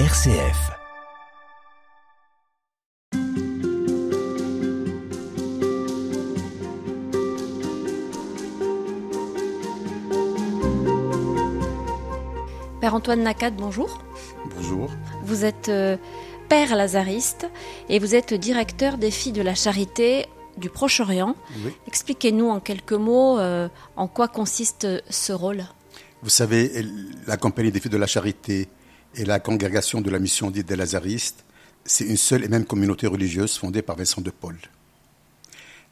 RCF. Père Antoine Nacad, bonjour. Bonjour. Vous êtes euh, père lazariste et vous êtes directeur des filles de la charité du Proche-Orient. Oui. Expliquez-nous en quelques mots euh, en quoi consiste ce rôle? Vous savez, la Compagnie des filles de la charité et la congrégation de la mission dite des Lazaristes, c'est une seule et même communauté religieuse fondée par Vincent de Paul.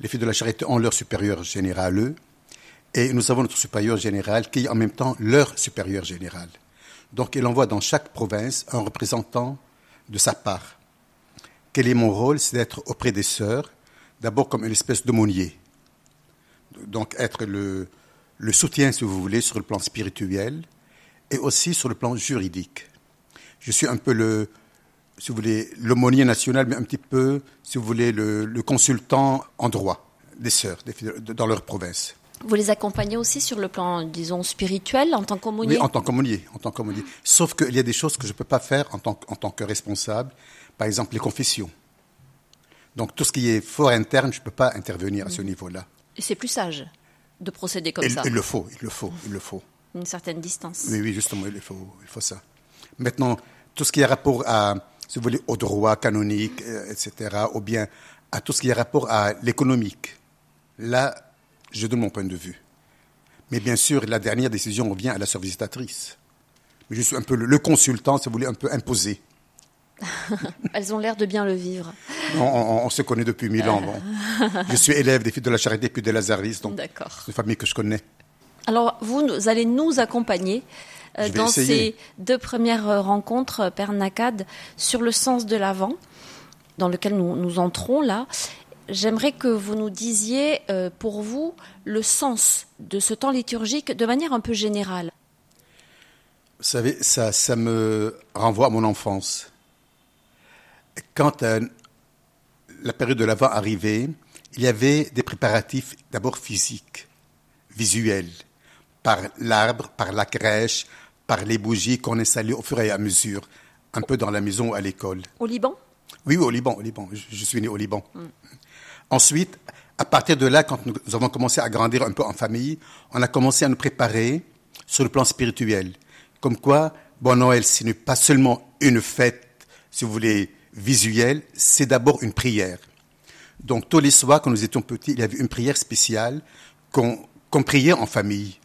Les filles de la charité ont leur supérieur général, eux, et nous avons notre supérieur général qui est en même temps leur supérieur général. Donc il envoie dans chaque province un représentant de sa part. Quel est mon rôle? C'est d'être auprès des sœurs, d'abord comme une espèce d'aumônier. Donc être le, le soutien, si vous voulez, sur le plan spirituel et aussi sur le plan juridique. Je suis un peu le, si vous voulez, l'aumônier national, mais un petit peu, si vous voulez, le, le consultant en droit des sœurs des dans leur province. Vous les accompagnez aussi sur le plan, disons, spirituel en tant qu'aumônier? Oui, en tant qu'aumônier, en tant qu'aumônier. Sauf qu'il y a des choses que je ne peux pas faire en tant, que- en tant que responsable. Par exemple, les confessions. Donc tout ce qui est fort interne, je ne peux pas intervenir à ce niveau-là. Et C'est plus sage de procéder comme ça, il le faut, il le faut, il le faut. une certaine distance. Oui, oui, justement, il faut, il faut ça. Maintenant, tout ce qui a rapport à, si vous voulez, au droit canonique, euh, etc., ou bien à tout ce qui a rapport à l'économique, là, je donne mon point de vue. Mais bien sûr, la dernière décision revient à la sœur visitatrice. Mais je suis un peu le, le consultant, si vous voulez, un peu imposé. Elles ont l'air de bien le vivre. On, on- on se connaît depuis mille ans. Bon. Je suis élève des filles de la charité puis des Lazaristes, donc c'est une famille que je connais. Alors, vous, allez nous accompagner euh, dans essayer. ces deux premières euh, rencontres, euh, Père Nacad, sur le sens de l'avant, dans lequel nous, nous entrons là. J'aimerais que vous nous disiez, euh, pour vous, le sens de ce temps liturgique de manière un peu générale. Vous savez, ça, ça me renvoie à mon enfance. Quand euh, la période de l'Avent arrivait, il y avait des préparatifs d'abord physiques, visuels, par l'arbre, par la crèche, par les bougies qu'on installait au fur et à mesure, un peu dans la maison ou à l'école. Au Liban? Oui, oui, au Liban, au Liban. Je, je suis né au Liban. Ensuite, à partir de là, quand nous, avons commencé à grandir un peu en famille, on a commencé à nous préparer sur le plan spirituel. Comme quoi, bon Noël, ce n'est pas seulement une fête, si vous voulez, visuelle, c'est d'abord une prière. Donc tous les soirs, quand nous étions petits, il y avait une prière spéciale qu'on qu'on priait en famille.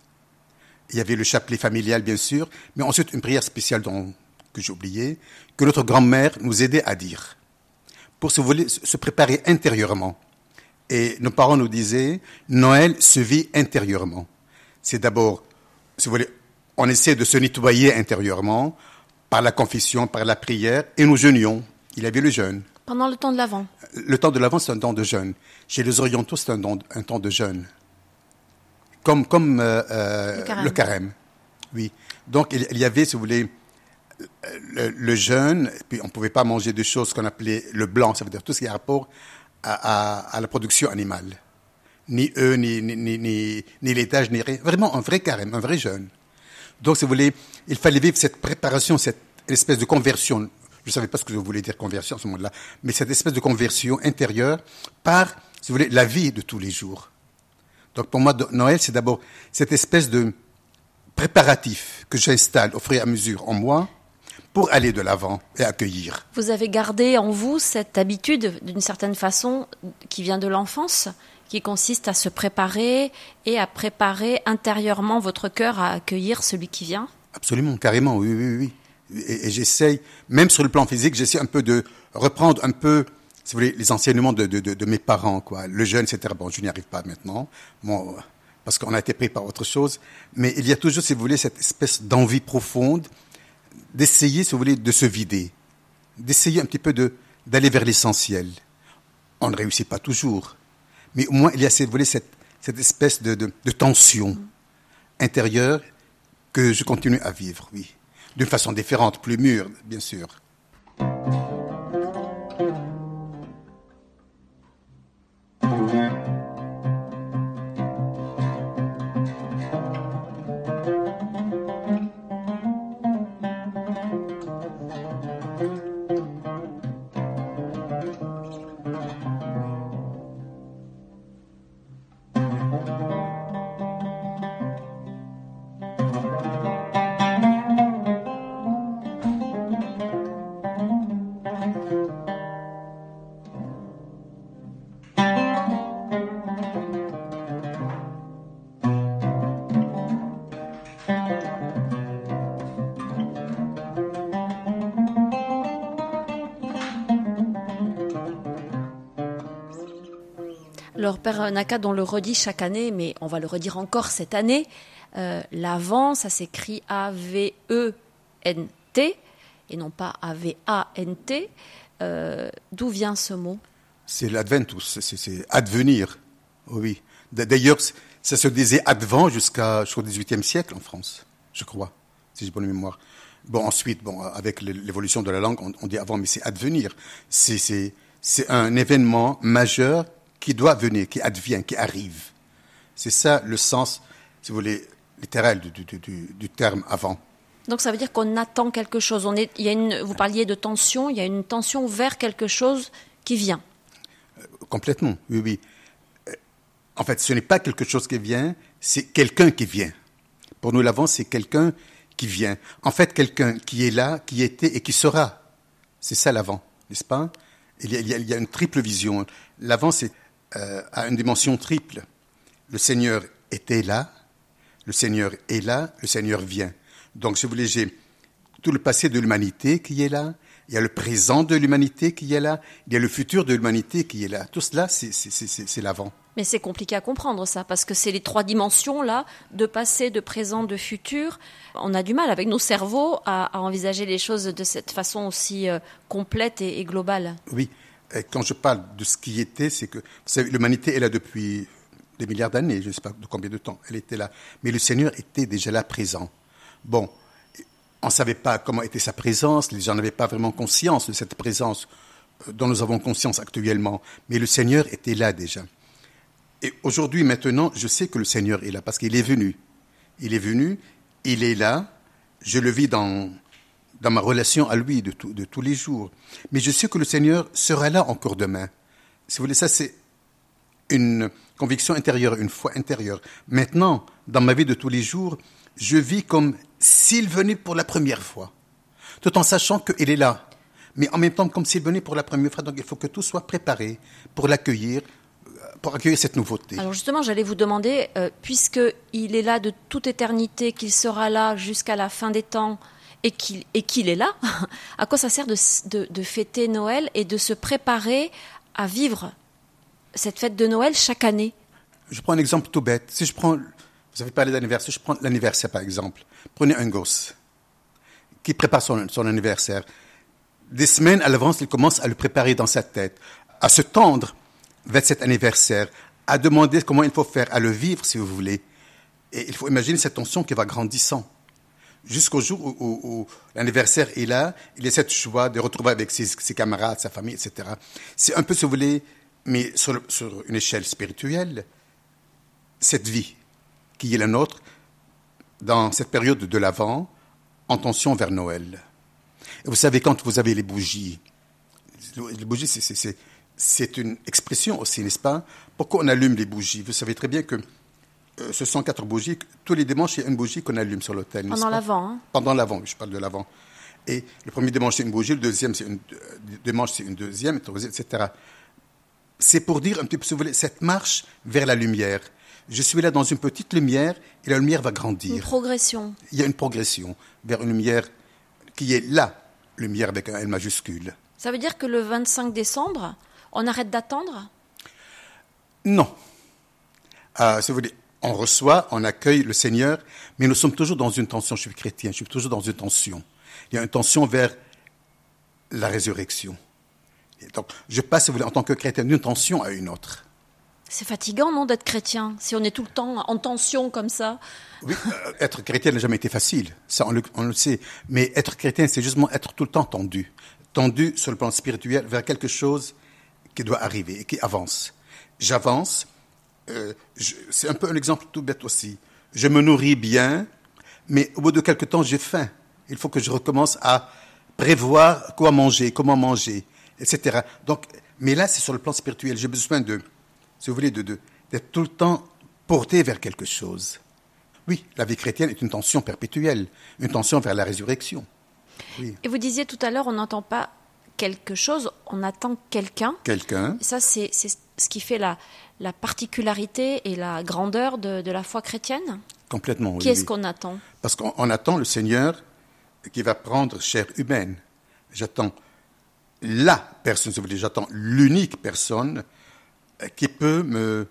Il y avait le chapelet familial, bien sûr, mais ensuite une prière spéciale dont, que j'ai oublié, que notre grand-mère nous aidait à dire pour, se se préparer intérieurement. Et nos parents nous disaient, Noël se vit intérieurement. C'est d'abord, si vous voulez, on essaie de se nettoyer intérieurement par la confession, par la prière, et nous jeûnions. Il y avait le jeûne. Pendant le temps de l'Avent Le temps de l'avant, c'est un temps de jeûne. Chez les orientaux, c'est un, un temps de jeûne. Comme, comme euh, euh, Le carême. le carême. Oui. Donc, il, il y avait, si vous voulez, le, le jeûne, puis on ne pouvait pas manger des choses qu'on appelait le blanc, ça veut dire tout ce qui a rapport à, à- à la production animale. Ni œufs, ni, ni, ni, ni, ni laitage, ni rien. Vraiment un vrai carême, un vrai jeûne. Donc, si vous voulez, il fallait vivre cette préparation, cette espèce de conversion. Je ne savais pas ce que je voulais dire conversion à ce moment-là, mais cette espèce de conversion intérieure par, si vous voulez, la vie de tous les jours. Donc, pour moi, Noël, c'est d'abord cette espèce de préparatif que j'installe au fur et à mesure en moi pour aller de l'avant et accueillir. Vous avez gardé en vous cette habitude, d'une certaine façon, qui vient de l'enfance, qui consiste à se préparer et à préparer intérieurement votre cœur à accueillir celui qui vient? Absolument, carrément, oui, oui, oui. Et, et j'essaye, même sur le plan physique, j'essaie un peu de reprendre un peu, si vous voulez, les enseignements de, de, de, mes parents, quoi. Le jeûne, etc. Bon, je n'y arrive pas maintenant, bon, parce qu'on a été pris par autre chose. Mais il y a toujours, si vous voulez, cette espèce d'envie profonde d'essayer, si vous voulez, de se vider, d'essayer un petit peu d'aller vers l'essentiel. On ne réussit pas toujours, mais au moins il y a, si vous voulez, cette, cette espèce de, de, de tension intérieure que je continue à vivre, oui. D'une façon différente, plus mûre, bien sûr. Leur Père Nakad, on le redit chaque année, mais on va le redire encore cette année. Euh, L'Avent, ça s'écrit A-V-E-N-T et non pas A-V-A-N-T. Euh, D'où vient ce mot? C'est l'Adventus, c'est advenir. Oui. D'ailleurs, ça se disait advent jusqu'au XVIIIe siècle en France, je crois, si j'ai bonne mémoire. Bon, ensuite, bon, avec l'évolution de la langue, on dit avant, mais c'est advenir. C'est un événement majeur qui doit venir, qui advient, qui arrive. C'est ça le sens, si vous voulez, littéral du, du, du, du terme avant. Donc ça veut dire qu'on attend quelque chose. On est, il y a une, vous parliez de tension, il y a une tension vers quelque chose qui vient. Euh, complètement, oui, oui. Euh, en fait, ce n'est pas quelque chose qui vient, c'est quelqu'un qui vient. Pour nous, l'avant, c'est quelqu'un qui vient. En fait, quelqu'un qui est là, qui était et qui sera. C'est ça l'avant, n'est-ce pas? Il y, a, il y, a, une triple vision. L'avant, c'est euh, a une dimension triple. Le Seigneur était là, le Seigneur est là, le Seigneur vient. Donc, si vous voulez, j'ai tout le passé de l'humanité qui est là, il y a le présent de l'humanité qui est là, il y a le futur de l'humanité qui est là. Tout cela, c'est l'avant. Mais c'est compliqué à comprendre ça, parce que c'est les trois dimensions là, de passé, de présent, de futur. On a du mal avec nos cerveaux à, à envisager les choses de cette façon aussi euh, complète et, et, globale. Oui, quand je parle de ce qui était, c'est que l'humanité est là depuis des milliards d'années, je ne sais pas de combien de temps, elle était là. Mais le Seigneur était déjà là présent. Bon, on ne savait pas comment était sa présence, les gens n'avaient pas vraiment conscience de cette présence euh, dont nous avons conscience actuellement, mais le Seigneur était là déjà. Et aujourd'hui, maintenant, je sais que le Seigneur est là parce qu'il est venu. Il est venu, il est là, je le vis dans, dans ma relation à lui de, tous les jours. Mais je sais que le Seigneur sera là encore demain. Si vous voulez, ça c'est une conviction intérieure, une foi intérieure. Maintenant, dans ma vie de tous les jours, je vis comme s'il venait pour la première fois, tout en sachant qu'il est là, mais en même temps comme s'il venait pour la première fois. Donc il faut que tout soit préparé pour l'accueillir, pour accueillir cette nouveauté. Alors justement, j'allais vous demander, euh, puisqu'il est là de toute éternité, qu'il sera là jusqu'à la fin des temps, et qu'il est là, à quoi ça sert de, de, de fêter Noël et de se préparer à vivre cette fête de Noël chaque année? Je prends un exemple tout bête. Si je prends, vous avez parlé d'anniversaire, je prends l'anniversaire par exemple. Prenez un gosse qui prépare son, son anniversaire. Des semaines à l'avance, il commence à le préparer dans sa tête, à se tendre vers cet anniversaire, à demander comment il faut faire, à le vivre si vous voulez. Et il faut imaginer cette tension qui va grandissant. Jusqu'au jour où, l'anniversaire est là, il a cette joie de retrouver avec ses, ses camarades, sa famille, etc. C'est un peu, si vous voulez, mais sur, sur, une échelle spirituelle, cette vie qui est la nôtre dans cette période de l'Avent, en tension vers Noël. Et vous savez, quand vous avez les bougies, les bougies, c'est une expression aussi, n'est-ce pas? Pourquoi on allume les bougies? Vous savez très bien que euh, ce sont quatre bougies. Tous les dimanches, il y a une bougie qu'on allume sur l'autel. Pendant l'Avent. Hein Pendant l'Avent, je parle de l'Avent. Et le premier dimanche, c'est une bougie, le deuxième, c'est une dimanche, c'est une deuxième, etc c'est pour dire un petit peu, si vous voulez, cette marche vers la lumière. Je suis là dans une petite lumière et la lumière va grandir. Une progression. Il y a une progression vers une lumière qui est la lumière avec un L majuscule. Ça veut dire que le 25 décembre, on arrête d'attendre? Non. Euh, si vous voulez, on reçoit, on accueille le Seigneur, mais nous sommes toujours dans une tension. Je suis chrétien, je suis toujours dans une tension. Il y a une tension vers la résurrection. Et donc, je passe, si vous voulez, en tant que chrétien, d'une tension à une autre. C'est fatigant, non, d'être chrétien, si on est tout le temps en tension comme ça? Oui, euh, être chrétien n'a jamais été facile, ça on le, on le, sait. Mais être chrétien, c'est justement être tout le temps tendu. Tendu sur le plan spirituel vers quelque chose qui doit arriver et qui avance. J'avance, euh, c'est un peu un exemple tout bête aussi. Je me nourris bien, mais au bout de quelque temps, j'ai faim. Il faut que je recommence à prévoir quoi manger, comment manger etc. Donc, mais là, c'est sur le plan spirituel. J'ai besoin de, si vous voulez, de, d'être tout le temps porté vers quelque chose. Oui, la vie chrétienne est une tension perpétuelle, une tension vers la résurrection. Oui. Et vous disiez tout à l'heure, on n'entend pas quelque chose, on attend quelqu'un. Quelqu'un. Ça, c'est, c'est ce qui fait la, la particularité et la grandeur de, de la foi chrétienne Complètement, oui. Qui est-ce qu'on attend Parce qu'on attend le Seigneur qui va prendre chair humaine. J'attends la personne, si vous voulez, j'attends l'unique personne qui peut me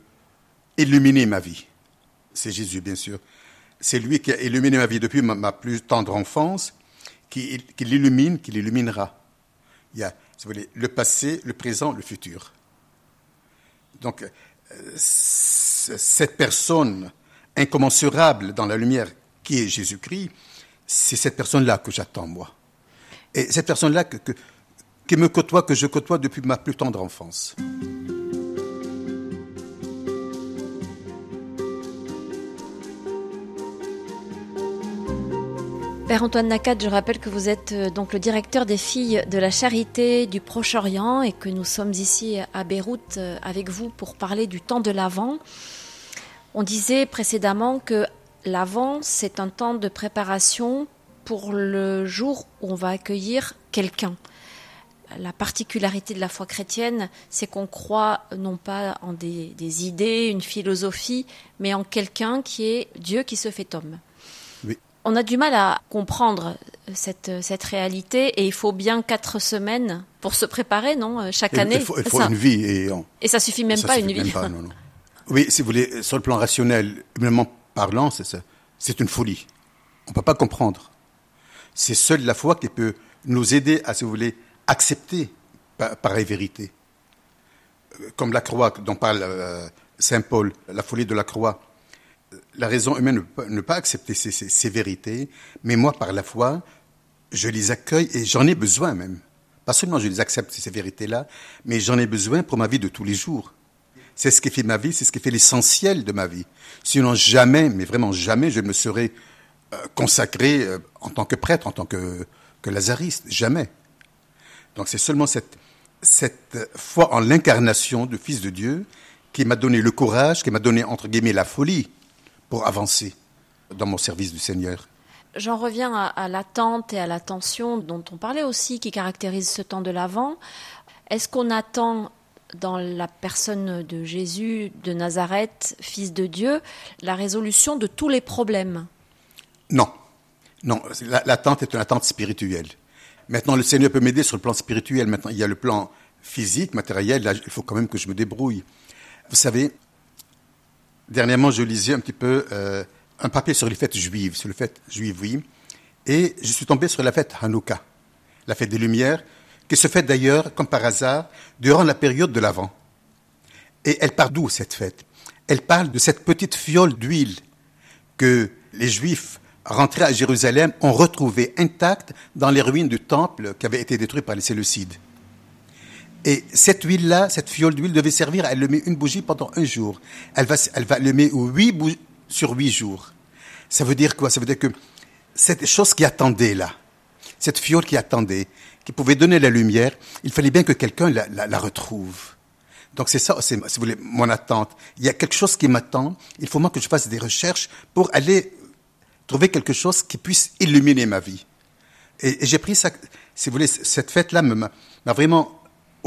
illuminer ma vie. C'est Jésus, bien sûr. C'est lui qui a illuminé ma vie depuis ma, plus tendre enfance, qui, qui l'illumine, qui l'illuminera. Il y a, si vous voulez, le passé, le présent, le futur. Donc, euh, cette personne incommensurable dans la lumière qui est Jésus-Christ, c'est cette personne-là que j'attends, moi. Et cette personne-là que, qui me côtoie, que je côtoie depuis ma plus tendre enfance. Père Antoine Nakat, je rappelle que vous êtes euh, donc le directeur des filles de la charité du Proche-Orient et que nous sommes ici à Beyrouth euh, avec vous pour parler du temps de l'Avent. On disait précédemment que l'Avent, c'est un temps de préparation pour le jour où on va accueillir quelqu'un. La particularité de la foi chrétienne, c'est qu'on croit non pas en des, des idées, une philosophie, mais en quelqu'un qui est Dieu qui se fait homme on a du mal à comprendre cette, cette réalité et il faut bien quatre semaines pour se préparer, non Chaque année. Il faut, une vie. Et, et ça suffit même pas une vie. Oui, si vous voulez, sur le plan rationnel, humainement parlant, c'est une folie. On ne peut pas comprendre. C'est seule la foi qui peut nous aider à, si vous voulez, accepter pareille vérité. Comme la croix dont parle euh, Saint Paul, la folie de la croix la raison humaine ne peut pas accepter ces, vérités, mais moi, par la foi, je les accueille et j'en ai besoin même. Pas seulement je les accepte, ces vérités-là, mais j'en ai besoin pour ma vie de tous les jours. C'est ce qui fait ma vie, c'est ce qui fait l'essentiel de ma vie. Sinon, jamais, mais vraiment jamais, je me serais euh, consacré euh, en tant que prêtre, en tant que, lazariste. Jamais. Donc c'est seulement cette, cette foi en l'incarnation du Fils de Dieu qui m'a donné le courage, qui m'a donné, entre guillemets, la folie pour avancer dans mon service du Seigneur. J'en reviens à, l'attente et à l'attention dont on parlait aussi, qui caractérise ce temps de l'Avent. Est-ce qu'on attend dans la personne de Jésus de Nazareth, fils de Dieu, la résolution de tous les problèmes? Non. Non, l'attente est une attente spirituelle. Maintenant, le Seigneur peut m'aider sur le plan spirituel. Maintenant, il y a le plan physique, matériel. Là, il faut quand même que je me débrouille. Vous savez, dernièrement, je lisais un petit peu euh, un papier sur les fêtes juives, sur les fêtes juives, oui, et je suis tombé sur la fête Hanouka, la fête des Lumières, qui se fête d'ailleurs, comme par hasard, durant la période de l'Avent. Et elle part d'où cette fête? Elle parle de cette petite fiole d'huile que les Juifs rentrés à Jérusalem ont retrouvée intacte dans les ruines du temple qui avait été détruit par les Séleucides. Et cette huile-là, cette fiole d'huile devait servir à allumer une bougie pendant un jour. Elle va, elle va allumer huit sur huit jours. Ça veut dire quoi? Ça veut dire que cette chose qui attendait là, cette fiole qui attendait, qui pouvait donner la lumière, il fallait bien que quelqu'un la, retrouve. Donc c'est ça, si vous voulez, mon attente. Il y a quelque chose qui m'attend. Il faut moi que je fasse des recherches pour aller trouver quelque chose qui puisse illuminer ma vie. Et, j'ai pris ça, si vous voulez, cette fête-là m'a vraiment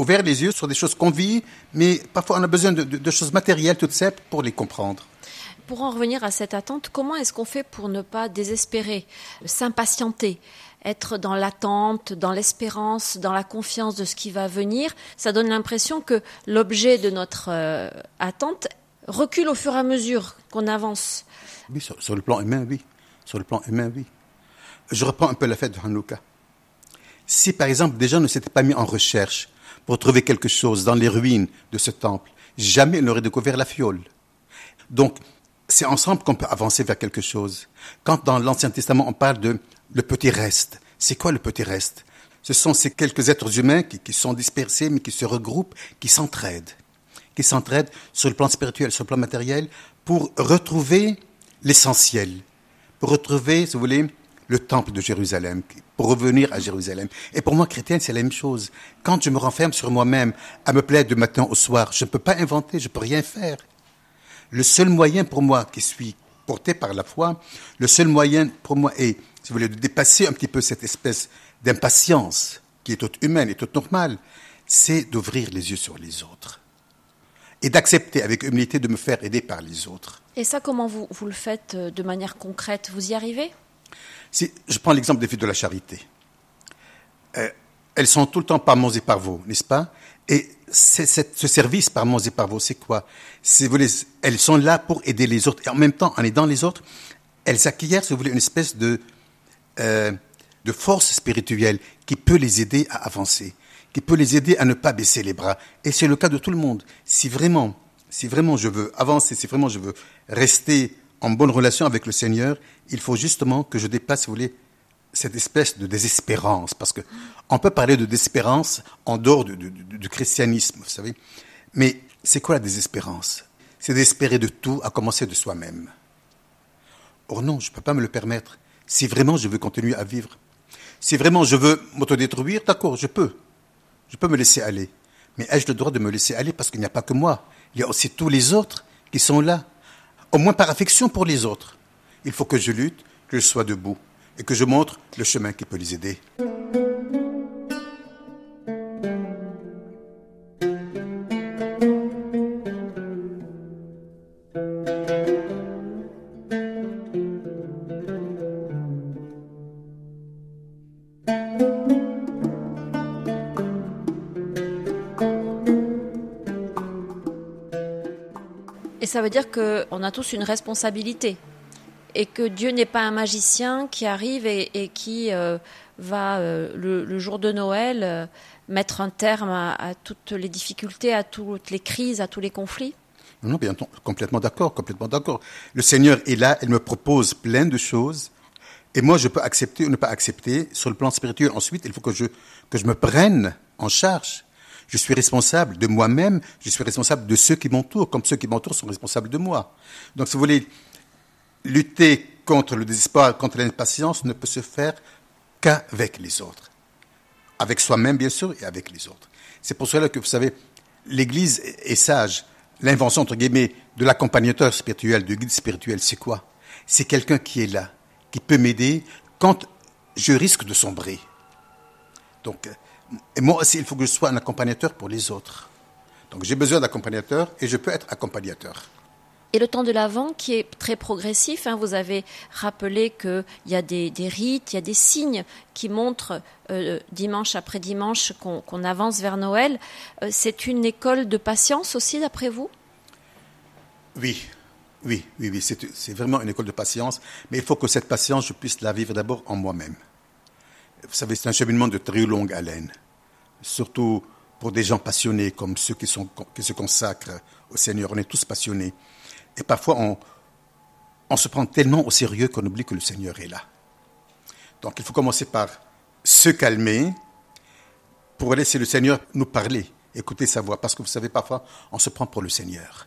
ouvert les yeux sur des choses qu'on vit, mais parfois on a besoin de, choses matérielles toutes simples pour les comprendre. Pour en revenir à cette attente, comment est-ce qu'on fait pour ne pas désespérer, s'impatienter être dans l'attente, dans l'espérance, dans la confiance de ce qui va venir, ça donne l'impression que l'objet de notre euh, attente recule au fur et à mesure qu'on avance. Oui, sur, le plan humain, oui. Sur le plan humain, oui. Je reprends un peu la fête de Hanouka. Si, par exemple, des gens ne s'étaient pas mis en recherche pour trouver quelque chose dans les ruines de ce temple. Jamais il n'aurait découvert la fiole. Donc, c'est ensemble qu'on peut avancer vers quelque chose. Quand dans l'Ancien Testament on parle de le petit reste, c'est quoi le petit reste? Ce sont ces quelques êtres humains qui, sont dispersés mais qui se regroupent, qui s'entraident, qui s'entraident sur le plan spirituel, sur le plan matériel, pour retrouver l'essentiel, pour retrouver, si vous voulez, le temple de Jérusalem, pour revenir à Jérusalem. Et pour moi, chrétienne, c'est la même chose. Quand je me renferme sur moi-même, à me plaire du matin au soir, je ne peux pas inventer, je ne peux rien faire. Le seul moyen pour moi, qui suis porté par la foi, le seul moyen pour moi est, si vous voulez, de dépasser un petit peu cette espèce d'impatience qui est toute humaine et toute normale, c'est d'ouvrir les yeux sur les autres et d'accepter avec humilité de me faire aider par les autres. Et ça, comment vous, vous le faites euh, de manière concrète? Vous y arrivez? Si je prends l'exemple des filles de la charité, euh, elles sont tout le temps par mons et par vous, n'est-ce pas? Et ce service par mons et par vous, c'est quoi? Elles sont là pour aider les autres. Et en même temps, en aidant les autres, elles acquièrent, si vous voulez, une espèce de, euh, de force spirituelle qui peut les aider à avancer, qui peut les aider à ne pas baisser les bras. Et c'est le cas de tout le monde. Si vraiment, si vraiment je veux avancer, si vraiment je veux rester en bonne relation avec le Seigneur, il faut justement que je dépasse, vous voulez, cette espèce de désespérance, parce que on peut parler de désespérance en dehors du, du christianisme, vous savez. Mais c'est quoi la désespérance? C'est d'espérer de tout, à commencer de soi-même. Or non, je ne peux pas me le permettre. Si vraiment je veux continuer à vivre, si vraiment je veux m'autodétruire, d'accord, je peux. Je peux me laisser aller. Mais ai-je le droit de me laisser aller parce qu'il n'y a pas que moi? Il y a aussi tous les autres qui sont là. Au moins par affection pour les autres. Il faut que je lutte, que je sois debout et que je montre le chemin qui peut les aider. Ça veut dire qu'on a tous une responsabilité et que Dieu n'est pas un magicien qui arrive et, qui euh, va, euh, le, jour de Noël, euh, mettre un terme à, toutes les difficultés, à toutes les crises, à tous les conflits Non, bien complètement d'accord, complètement d'accord. Le Seigneur est là, il me propose plein de choses, et moi je peux accepter ou ne pas accepter. Sur le plan spirituel, ensuite, il faut que je, que je me prenne en charge. Je suis responsable de moi-même, je suis responsable de ceux qui m'entourent, comme ceux qui m'entourent sont responsables de moi. Donc, si vous voulez, lutter contre le désespoir, contre l'impatience ne peut se faire qu'avec les autres. Avec soi-même, bien sûr, et avec les autres. C'est pour cela que, vous savez, l'Église est sage. L'invention, entre guillemets, de l'accompagnateur spirituel, du guide spirituel, c'est quoi? C'est quelqu'un qui est là, qui peut m'aider quand je risque de sombrer. Donc, et moi aussi, il faut que je sois un accompagnateur pour les autres. Donc, j'ai besoin d'accompagnateur et je peux être accompagnateur. Et le temps de l'Avent qui est très progressif, hein, vous avez rappelé qu'il y a des, rites, il y a des signes qui montrent euh, dimanche après dimanche qu'on avance vers Noël. Euh, c'est une école de patience aussi, d'après vous? Oui, oui, oui, oui. C'est vraiment une école de patience. Mais il faut que cette patience, je puisse la vivre d'abord en moi-même. Vous savez, c'est un cheminement de très longue haleine. Surtout pour des gens passionnés comme ceux qui, se consacrent au Seigneur. On est tous passionnés. Et parfois, on, se prend tellement au sérieux qu'on oublie que le Seigneur est là. Donc, il faut commencer par se calmer pour laisser le Seigneur nous parler, écouter sa voix. Parce que vous savez, parfois, on se prend pour le Seigneur.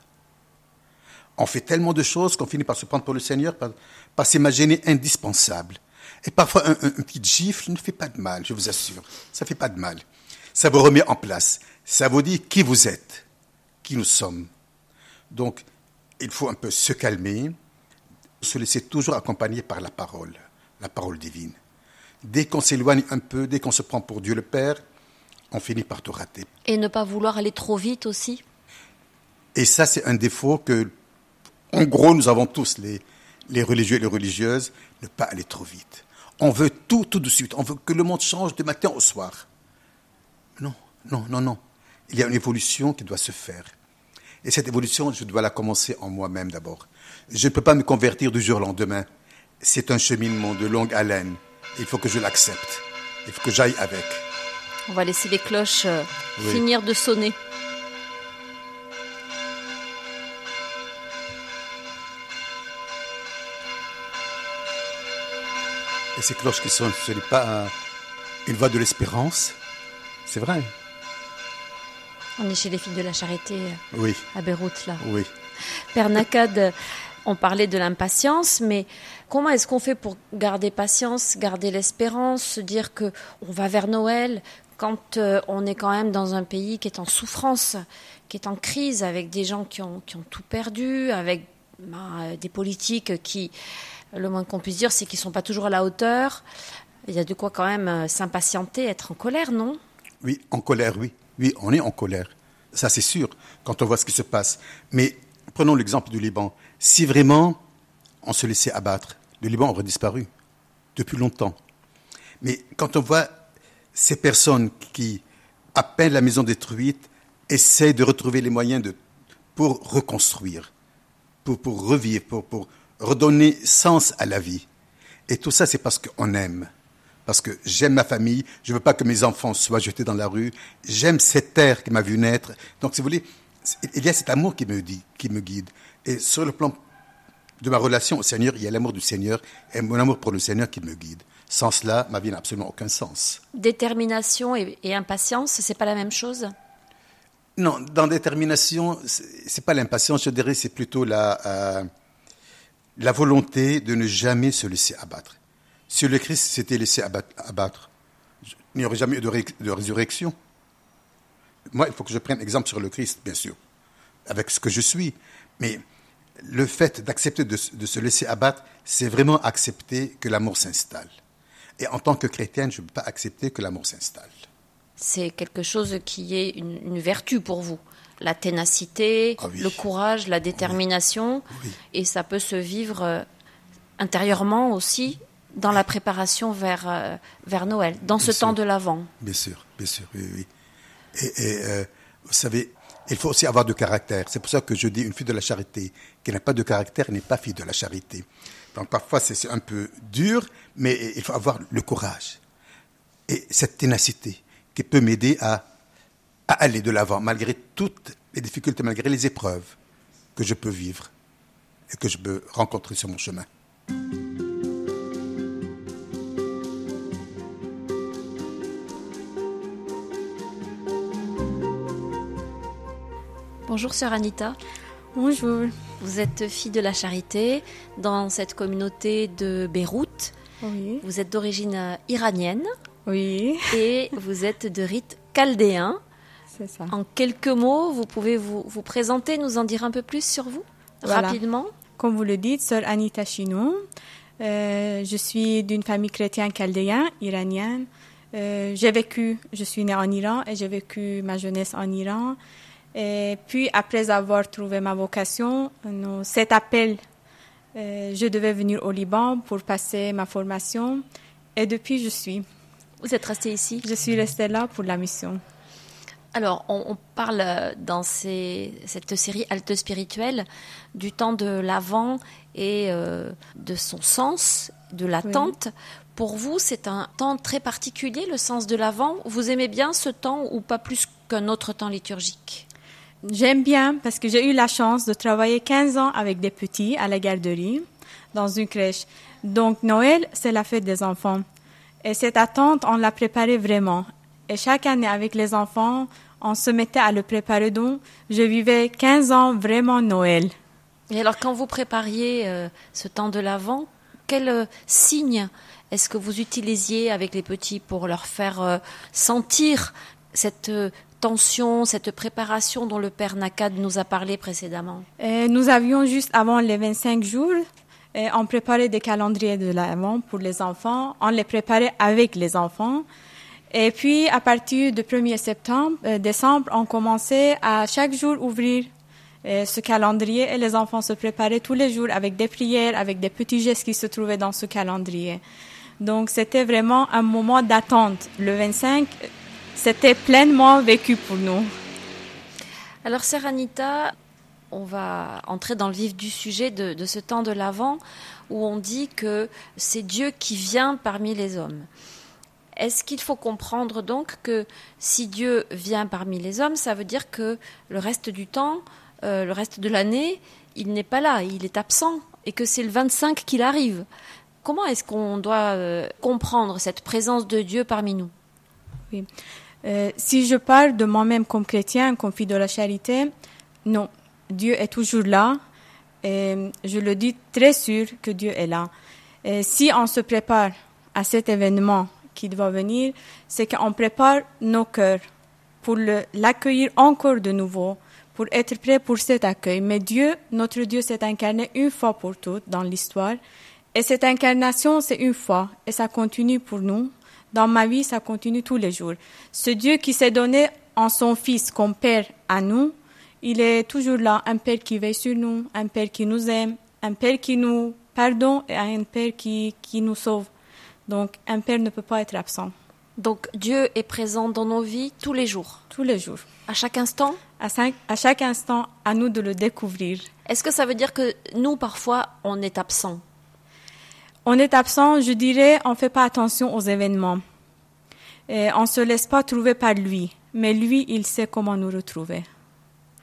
On fait tellement de choses qu'on finit par se prendre pour le Seigneur, par, s'imaginer indispensable. Et parfois, un, petit gifle ne fait pas de mal, je vous assure. Ça ne fait pas de mal. Ça vous remet en place. Ça vous dit qui vous êtes, qui nous sommes. Donc, il faut un peu se calmer, se laisser toujours accompagner par la parole, la parole divine. Dès qu'on s'éloigne un peu, dès qu'on se prend pour Dieu le Père, on finit par tout rater. Et ne pas vouloir aller trop vite aussi? Et ça, c'est un défaut que, en gros, nous avons tous, les, les religieux et les religieuses, ne pas aller trop vite. On veut tout, tout de suite. On veut que le monde change du matin au soir. Non, non, non, non. Il y a une évolution qui doit se faire. Et cette évolution, je dois la commencer en moi-même d'abord. Je ne peux pas me convertir du jour au lendemain. C'est un cheminement de longue haleine. Il faut que je l'accepte. Il faut que j'aille avec. On va laisser les cloches euh, finir de sonner. Et ces cloches qui sonnent, ce n'est pas une voix de l'espérance. C'est vrai. On est chez les filles de la charité oui. à Beyrouth, là. Oui. Père Nakad, on parlait de l'impatience, mais comment est-ce qu'on fait pour garder patience, garder l'espérance, se dire que on va vers Noël quand euh, on est quand même dans un pays qui est en souffrance, qui est en crise, avec des gens qui ont, qui ont tout perdu, avec bah, des politiques qui, le moins qu'on puisse dire, c'est qu'ils ne sont pas toujours à la hauteur. Il y a de quoi quand même euh, s'impatienter, être en colère, non? Oui, en colère, oui. Oui, on est en colère. Ça, c'est sûr, quand on voit ce qui se passe. Mais prenons l'exemple du Liban. Si vraiment on se laissait abattre, le Liban aurait disparu depuis longtemps. Mais quand on voit ces personnes qui, à peine la maison détruite, essaient de retrouver les moyens de, pour reconstruire, pour, revivre, pour redonner sens à la vie. Et tout ça, c'est parce qu'on aime. Parce que j'aime ma famille, je ne veux pas que mes enfants soient jetés dans la rue, j'aime cette terre qui m'a vu naître. Donc, si vous voulez, il y a cet amour qui me, dit, qui me guide. Et sur le plan de ma relation au Seigneur, il y a l'amour du Seigneur et mon amour pour le Seigneur qui me guide. Sans cela, ma vie n'a absolument aucun sens. Détermination et, et impatience, c'est pas la même chose? Non, dans détermination, c'est pas l'impatience, je dirais, c'est plutôt la, euh, la volonté de ne jamais se laisser abattre. Si le Christ s'était laissé abattre, il n'y aurait jamais eu de, résurrection. Moi, il faut que je prenne exemple sur le Christ, bien sûr, avec ce que je suis. Mais le fait d'accepter de, se laisser abattre, c'est vraiment accepter que l'amour s'installe. Et en tant que chrétienne, je ne peux pas accepter que l'amour s'installe. C'est quelque chose qui est une, vertu pour vous. La ténacité, ah le courage, la détermination. Et ça peut se vivre euh, intérieurement aussi dans la préparation vers, euh, vers Noël, dans ce temps de l'Avent. Bien sûr, bien sûr, oui, oui. Et, euh, vous savez, il faut aussi avoir du caractère. C'est pour ça que je dis une fille de la charité qui n'a pas de caractère n'est pas fille de la charité. Donc parfois c'est un peu dur, mais il faut avoir le courage et cette ténacité qui peut m'aider à, à aller de l'avant malgré toutes les difficultés, malgré les épreuves que je peux vivre et que je peux rencontrer sur mon chemin. Bonjour sœur Anita. Bonjour. Vous êtes fille de la charité dans cette communauté de Beyrouth. Oui. Vous êtes d'origine iranienne. Oui. Et vous êtes de rite chaldéen. C'est ça. En quelques mots, vous pouvez vous, vous présenter, nous en dire un peu plus sur vous, rapidement Comme vous le dites, sœur Anita Chinou. Euh, je suis d'une famille chrétienne chaldéenne, iranienne. Euh, j'ai vécu, je suis née en Iran et j'ai vécu ma jeunesse en Iran. Et puis, après avoir trouvé ma vocation, cet appel, euh, je devais venir au Liban pour passer ma formation. Et depuis, je suis. Vous êtes restée ici? Je suis restée là pour la mission. Alors, on, parle euh, dans cette série Halte spirituelle du temps de l'avant et euh, de son sens, de l'attente. Pour vous, c'est un temps très particulier, le sens de l'avant. Vous aimez bien ce temps ou pas plus qu'un autre temps liturgique? J'aime bien parce que j'ai eu la chance de travailler 15 ans avec des petits à la garderie, dans une crèche. Donc Noël, c'est la fête des enfants. Et cette attente, on l'a préparée vraiment. Et chaque année avec les enfants, on se mettait à le préparer. Donc je vivais 15 ans vraiment Noël. Et alors quand vous prépariez euh, ce temps de l'Avent, quel euh, signe est-ce que vous utilisiez avec les petits pour leur faire euh, sentir cette tension, cette préparation dont le père Nakad nous a parlé précédemment? Euh, Nous avions juste avant les 25 jours, on préparait des calendriers de l'avant pour les enfants, on les préparait avec les enfants. Et puis, à partir du 1er septembre, euh, décembre, on commençait à chaque jour ouvrir ce calendrier et les enfants se préparaient tous les jours avec des prières, avec des petits gestes qui se trouvaient dans ce calendrier. Donc, c'était vraiment un moment d'attente. Le 25, c'était pleinement vécu pour nous. Alors, Sœur Anita, on va entrer dans le vif du sujet de, ce temps de l'Avent où on dit que c'est Dieu qui vient parmi les hommes. Est-ce qu'il faut comprendre donc que si Dieu vient parmi les hommes, ça veut dire que le reste du temps, euh, le reste de l'année, il n'est pas là, il est absent, et que c'est le 25 qu'il arrive Comment est-ce qu'on doit euh, comprendre cette présence de Dieu parmi nous? Euh, si je parle de moi-même comme chrétien, comme fille de la charité, non, Dieu est toujours là. Et je le dis très sûr que Dieu est là. Et si on se prépare à cet événement qui doit venir, c'est qu'on prépare nos cœurs pour l'accueillir encore de nouveau, pour être prêt pour cet accueil. Mais Dieu, notre Dieu, s'est incarné une fois pour toutes dans l'histoire. Et cette incarnation, c'est une fois, et ça continue pour nous dans ma vie, ça continue tous les jours. Ce Dieu qui s'est donné en son Fils comme Père à nous, il est toujours là, un Père qui veille sur nous, un Père qui nous aime, un Père qui nous pardonne et un Père qui, qui nous sauve. Donc un Père ne peut pas être absent. Donc Dieu est présent dans nos vies tous les jours, tous les jours. à chaque instant? À, cinq- à chaque instant, à nous de le découvrir. Est-ce que ça veut dire que nous, parfois, on est absent? On est absent, je dirais, on ne fait pas attention aux événements. Et on ne se laisse pas trouver par lui, mais lui, il sait comment nous retrouver.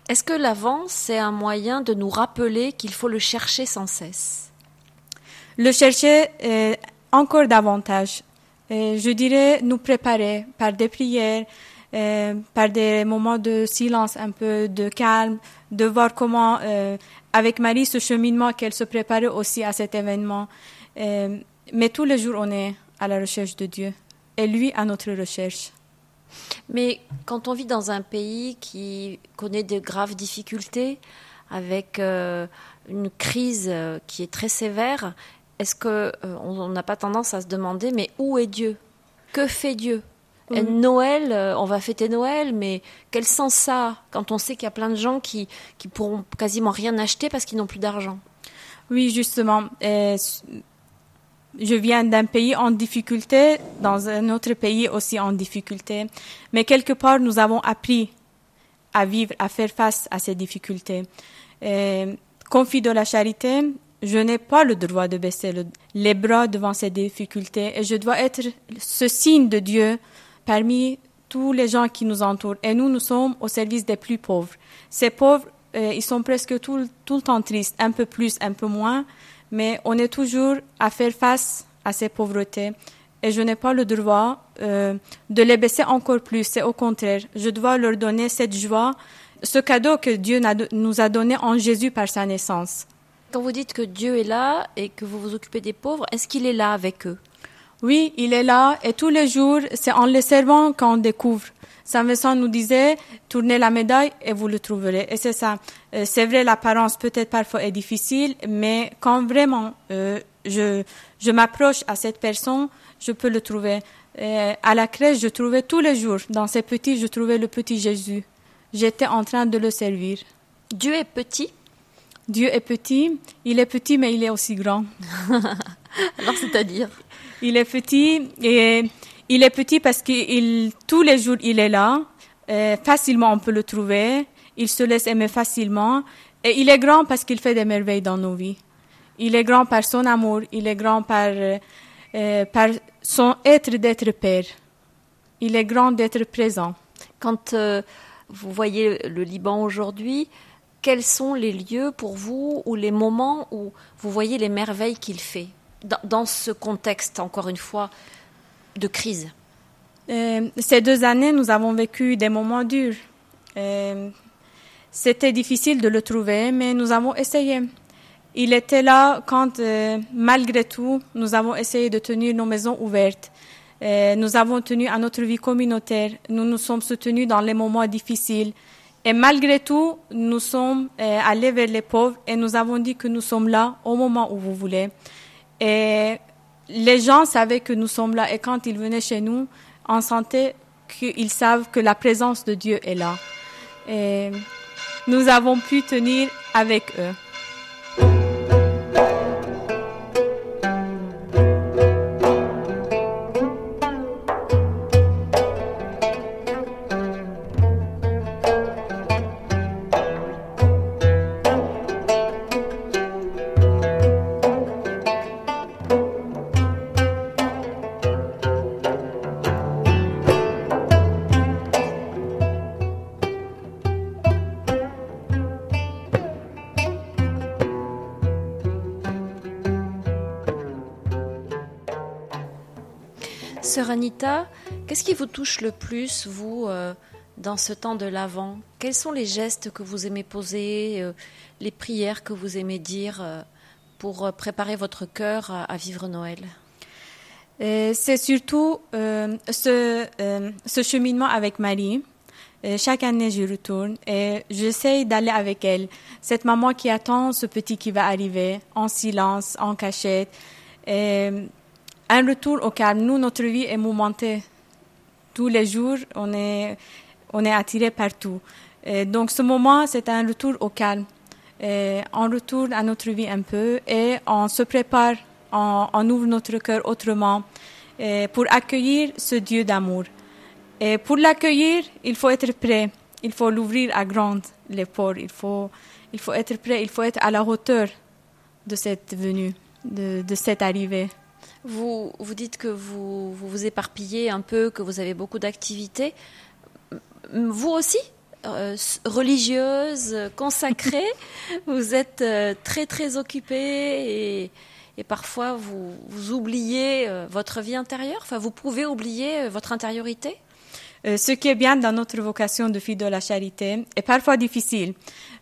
Est-ce que l'avant, c'est un moyen de nous rappeler qu'il faut le chercher sans cesse? Le chercher euh, encore davantage. Je dirais nous préparer par des prières, euh, par des moments de silence, un peu de calme, de voir comment, euh, avec Marie, ce cheminement qu'elle se préparait aussi à cet événement. Euh, mais tous les jours, on est à la recherche de Dieu et lui à notre recherche. Mais quand on vit dans un pays qui connaît de graves difficultés, avec une crise qui est très sévère, est-ce que euh, on n'a pas tendance à se demander mais où est Dieu? Que fait Dieu? Et Noël, euh, on va fêter Noël, mais quel sens ça quand on sait qu'il y a plein de gens qui qui pourront quasiment rien acheter parce qu'ils n'ont plus d'argent? Oui, justement. euh, je viens d'un pays en difficulté, dans un autre pays aussi en difficulté. Mais quelque part, nous avons appris à vivre, à faire face à ces difficultés. Euh, fille de la charité, je n'ai pas le droit de baisser le- les bras devant ces difficultés et je dois être ce signe de Dieu parmi tous les gens qui nous entourent. Et nous, nous sommes au service des plus pauvres. Ces pauvres, euh, ils sont presque tout, le- temps tristes, un peu plus, un peu moins, mais on est toujours à faire face à ces pauvretés. Et je n'ai pas le droit euh, de les baisser encore plus. C'est au contraire, je dois leur donner cette joie, ce cadeau que Dieu nous a donné en Jésus par sa naissance. Quand vous dites que Dieu est là et que vous vous occupez des pauvres, est-ce qu'il est là avec eux? Oui, il est là et tous les jours, c'est en le servant qu'on découvre. Saint Vincent nous disait, tournez la médaille et vous le trouverez. Et c'est ça. Euh, c'est vrai, l'apparence peut-être parfois est difficile, mais quand vraiment euh, je, je m'approche à cette personne, je peux le trouver. Euh, à la crèche, je trouvais tous les jours, dans ces petits, je trouvais le petit Jésus. J'étais en train de le servir. Dieu est petit? Dieu est petit, il est petit, mais il est aussi grand. Alors c'est-à-dire Il est petit et il est petit parce que tous les jours il est là. Euh, facilement on peut le trouver. Il se laisse aimer facilement. Et il est grand parce qu'il fait des merveilles dans nos vies. Il est grand par son amour. Il est grand par, euh, par son être d'être père. Il est grand d'être présent. Quand euh, vous voyez le Liban aujourd'hui, quels sont les lieux pour vous ou les moments où vous voyez les merveilles qu'il fait dans, ce contexte, encore une fois, de crise? Euh, ces deux années, nous avons vécu des moments durs. Euh, C'était difficile de le trouver, mais nous avons essayé. Il était là quand, euh, malgré tout, nous avons essayé de tenir nos maisons ouvertes. Nous avons tenu à notre vie communautaire. Nous nous sommes soutenus dans les moments difficiles. Et malgré tout, nous sommes euh, allés vers les pauvres et nous avons dit que nous sommes là au moment où vous voulez. Et les gens savaient que nous sommes là et quand ils venaient chez nous, on sentait qu'ils savent que la présence de Dieu est là. Et nous avons pu tenir avec eux. Sœur Anita, qu'est-ce qui vous touche le plus, vous, euh, dans ce temps de l'Avent? Quels sont les gestes que vous aimez poser, euh, les prières que vous aimez dire euh, pour préparer votre cœur à, vivre Noël? C'est surtout ce, ce cheminement avec Marie. Chaque année, je retourne et j'essaye d'aller avec elle. Cette maman qui attend ce petit qui va arriver en silence, en cachette. Et un retour au calme. Nous, notre vie est mouvementée. Tous les jours, on est, on est attiré partout. Donc, ce moment, c'est un retour au calme. On retourne à notre vie un peu et on se prépare, on, ouvre notre cœur autrement. pour accueillir ce Dieu d'amour. Et pour l'accueillir, il faut être prêt. Il faut l'ouvrir à grande, les portes. Il faut, il faut être prêt, il faut être à la hauteur de cette venue, de, de cette arrivée. Vous, vous dites que vous, vous vous éparpillez un peu, que vous avez beaucoup d'activités. Vous aussi euh, religieuse, consacrée, vous êtes euh, très très occupée et, et parfois vous, vous oubliez euh, votre vie intérieure, enfin vous pouvez oublier votre intériorité. Euh, ce qui est bien dans notre vocation de fille de la charité est parfois difficile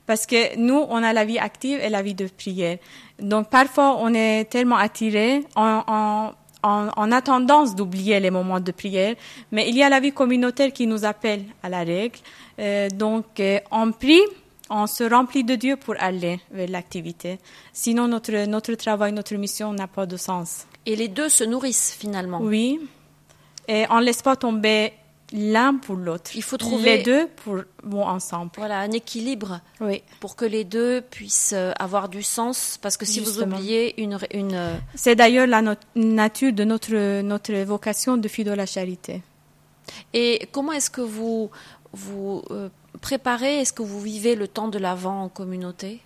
parce que nous, on a la vie active et la vie de prière. Donc parfois, on est tellement attiré en, en, en, en a tendance d'oublier les moments de prière, mais il y a la vie communautaire qui nous appelle à la règle. Euh, donc euh, on prie, on se remplit de Dieu pour aller vers l'activité. Sinon, notre, notre travail, notre mission n'a pas de sens. Et les deux se nourrissent finalement. Oui. Et on ne laisse pas tomber l'un pour l'autre. Il faut trouver- les deux pour, vont ensemble. Voilà, un équilibre Oui. pour que les deux puissent euh, avoir du sens. Parce que si Justement. vous oubliez une, une euh, C'est d'ailleurs la no- nature de notre, notre vocation de fille de la charité. Et comment est-ce que vous vous euh, préparez, est-ce que vous vivez le temps de l'avant en communauté?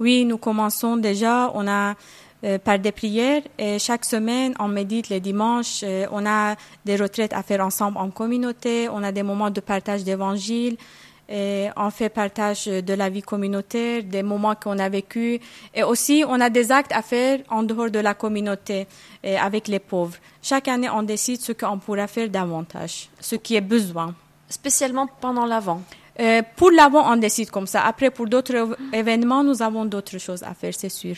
Oui, nous commençons déjà, on a par des prières et chaque semaine on médite les dimanches, euh, on a des retraites à faire ensemble en communauté, on a des moments de partage d'évangile, et on fait partage de la vie communautaire, des moments qu'on a vécus et aussi on a des actes à faire en dehors de la communauté et avec les pauvres. Chaque année on décide ce qu'on pourra faire davantage, ce qui est besoin. Spécialement pendant l'avant. Euh, pour l'avant, on décide comme ça. Après, pour d'autres év- événements, nous avons d'autres choses à faire, c'est sûr.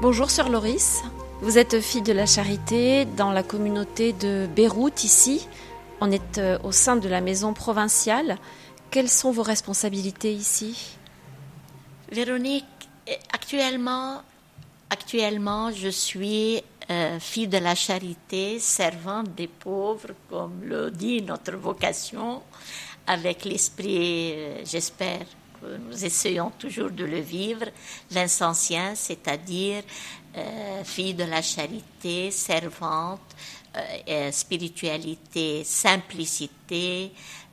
Bonjour Sœur Loris, vous êtes fille de la charité dans la communauté de Beyrouth ici. On est euh, au sein de la maison provinciale. Quelles sont vos responsabilités ici? Véronique, actuellement, actuellement, je suis euh, fille de la charité, servante des pauvres, comme le dit notre vocation, avec l'esprit, euh, j'espère nous essayons toujours de le vivre, l'insentien, c'est-à-dire euh, fille de la charité, servante, euh, spiritualité, simplicité,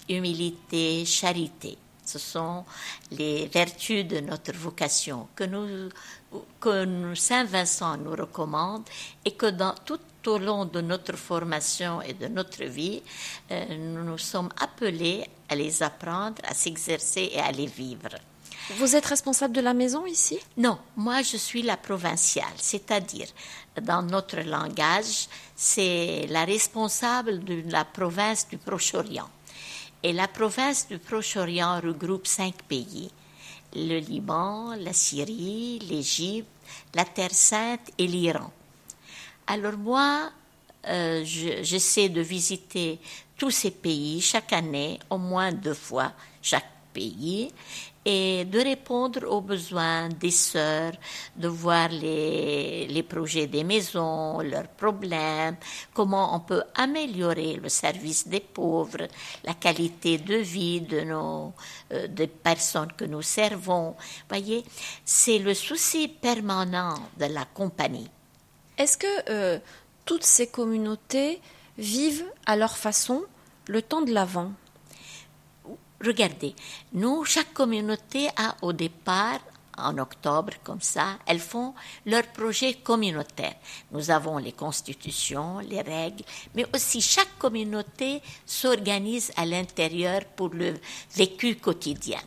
humilité, charité. Ce sont les vertus de notre vocation que, nous, que Saint Vincent nous recommande et que dans, tout au long de notre formation et de notre vie, euh, nous nous sommes appelés à les apprendre, à s'exercer et à les vivre. Vous êtes responsable de la maison ici? Non, moi je suis la provinciale, c'est-à-dire dans notre langage, c'est la responsable de la province du Proche-Orient. Et la province du Proche-Orient regroupe cinq pays le Liban, la Syrie, l'Égypte, la Terre Sainte et l'Iran. Alors moi, euh, je- j'essaie de visiter tous ces pays chaque année, au moins deux fois chaque pays, et de répondre aux besoins des sœurs, de voir les, les projets des maisons, leurs problèmes, comment on peut améliorer le service des pauvres, la qualité de vie de nos euh, des personnes que nous servons. Voyez, c'est le souci permanent de la compagnie. Est-ce que euh, toutes ces communautés vivent à leur façon le temps de l'avant Regardez, nous, chaque communauté a au départ, en octobre, comme ça, elles font leur projet communautaire. Nous avons les constitutions, les règles, mais aussi chaque communauté s'organise à l'intérieur pour le vécu quotidien.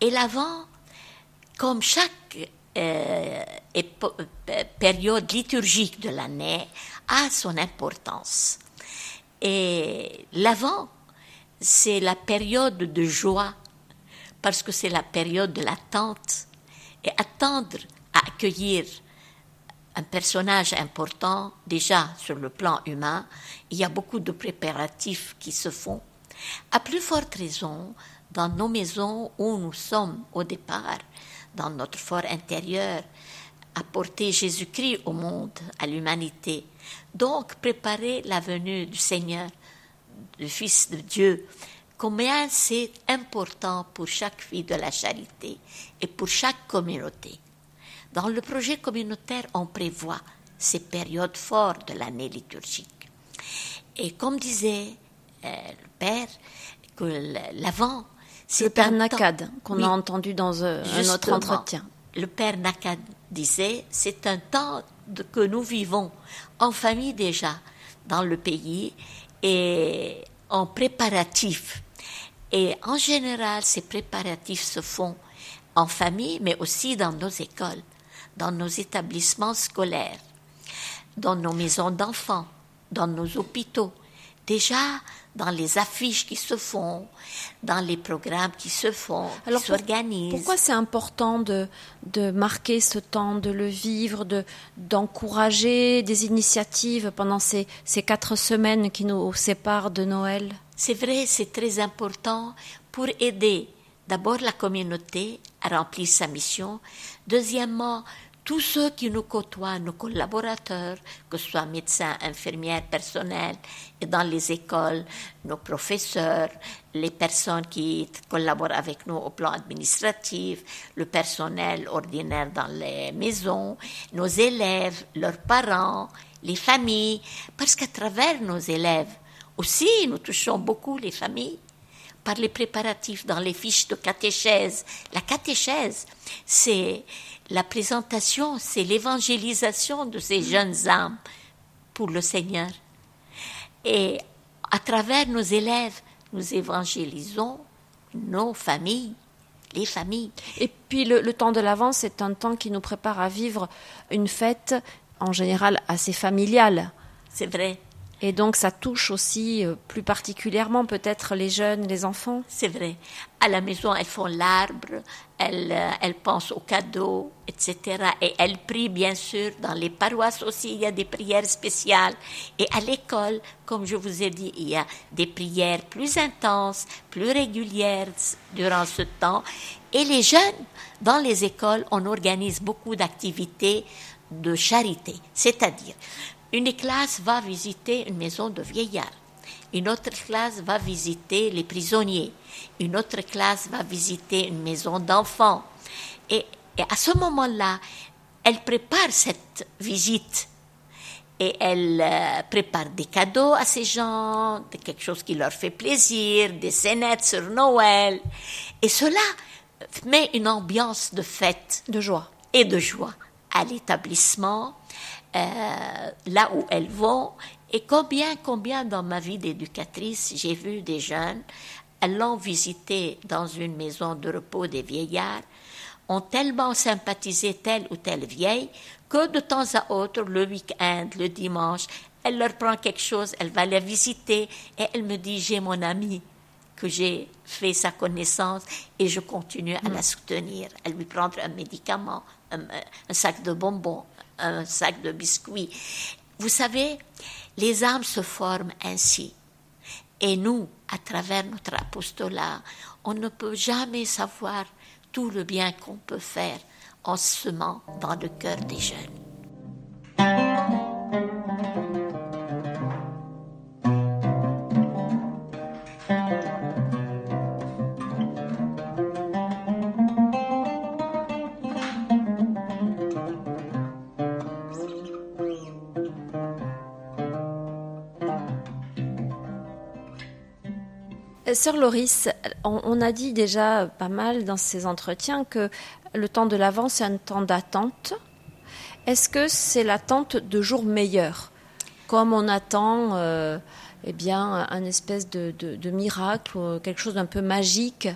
Et l'avant, comme chaque période liturgique de l'année, a son importance. Et l'avant, c'est la période de joie, parce que c'est la période de l'attente. Et attendre à accueillir un personnage important, déjà sur le plan humain, il y a beaucoup de préparatifs qui se font. À plus forte raison, dans nos maisons où nous sommes au départ, dans notre fort intérieur, apporter Jésus-Christ au monde, à l'humanité. Donc, préparer la venue du Seigneur, du Fils de Dieu, combien c'est important pour chaque fille de la charité et pour chaque communauté. Dans le projet communautaire, on prévoit ces périodes fortes de l'année liturgique. Et comme disait euh, le Père, que l'avant, c'est le Père Nakad qu'on a entendu dans euh, un autre entretien. Le Père Nakad disait, c'est un temps que nous vivons en famille déjà dans le pays et en préparatif. Et en général, ces préparatifs se font en famille, mais aussi dans nos écoles, dans nos établissements scolaires, dans nos maisons d'enfants, dans nos hôpitaux. Déjà, dans les affiches qui se font, dans les programmes qui se font, qui s'organisent. Pourquoi c'est important de, de marquer ce temps, de le vivre, de, d'encourager des initiatives pendant ces, ces quatre semaines qui nous séparent de Noël? C'est vrai, c'est très important pour aider d'abord la communauté à remplir sa mission, deuxièmement tous ceux qui nous côtoient, nos collaborateurs, que ce soit médecins, infirmières, personnels, et dans les écoles, nos professeurs, les personnes qui collaborent avec nous au plan administratif, le personnel ordinaire dans les maisons, nos élèves, leurs parents, les familles, parce qu'à travers nos élèves aussi, nous touchons beaucoup les familles par les préparatifs dans les fiches de catéchèse. La catéchèse, c'est la présentation, c'est l'évangélisation de ces jeunes âmes pour le Seigneur. Et à travers nos élèves, nous évangélisons nos familles, les familles. Et puis le, le temps de l'avance, c'est un temps qui nous prépare à vivre une fête en général assez familiale. C'est vrai. Et donc ça touche aussi euh, plus particulièrement peut-être les jeunes, les enfants. C'est vrai. À la maison, elles font l'arbre, elles, euh, elles pensent aux cadeaux, etc. Et elles prient bien sûr. Dans les paroisses aussi, il y a des prières spéciales. Et à l'école, comme je vous ai dit, il y a des prières plus intenses, plus régulières durant ce temps. Et les jeunes, dans les écoles, on organise beaucoup d'activités de charité, c'est-à-dire une classe va visiter une maison de vieillards. Une autre classe va visiter les prisonniers. Une autre classe va visiter une maison d'enfants. Et, à ce moment-là, elle prépare cette visite. Et elle euh, prépare des cadeaux à ces gens, quelque chose qui leur fait plaisir, des scénettes sur Noël. Et cela met une ambiance de fête. De joie. Et de joie à l'établissement là où elles vont. Et combien, combien dans ma vie d'éducatrice, j'ai vu des jeunes allant visiter dans une maison de repos des vieillards, ont tellement sympathisé telle ou telle vieille que de temps à autre, le week-end, le dimanche, elle leur prend quelque chose, elle va la visiter et elle me dit j'ai mon amie que j'ai fait sa connaissance et je continue à la soutenir, à lui prendre un médicament, un, un sac de bonbons, un sac de biscuits. Vous savez, les âmes se forment ainsi. Et nous, à travers notre apostolat, on ne peut jamais savoir tout le bien qu'on peut faire en semant dans le cœur des jeunes. Sœur Loris, on, a dit déjà pas mal dans ces entretiens que le temps de l'Avent, c'est un temps d'attente. Est-ce que c'est l'attente de jours meilleurs Comme on attend euh, eh bien, un espèce de, miracle, quelque chose d'un peu magique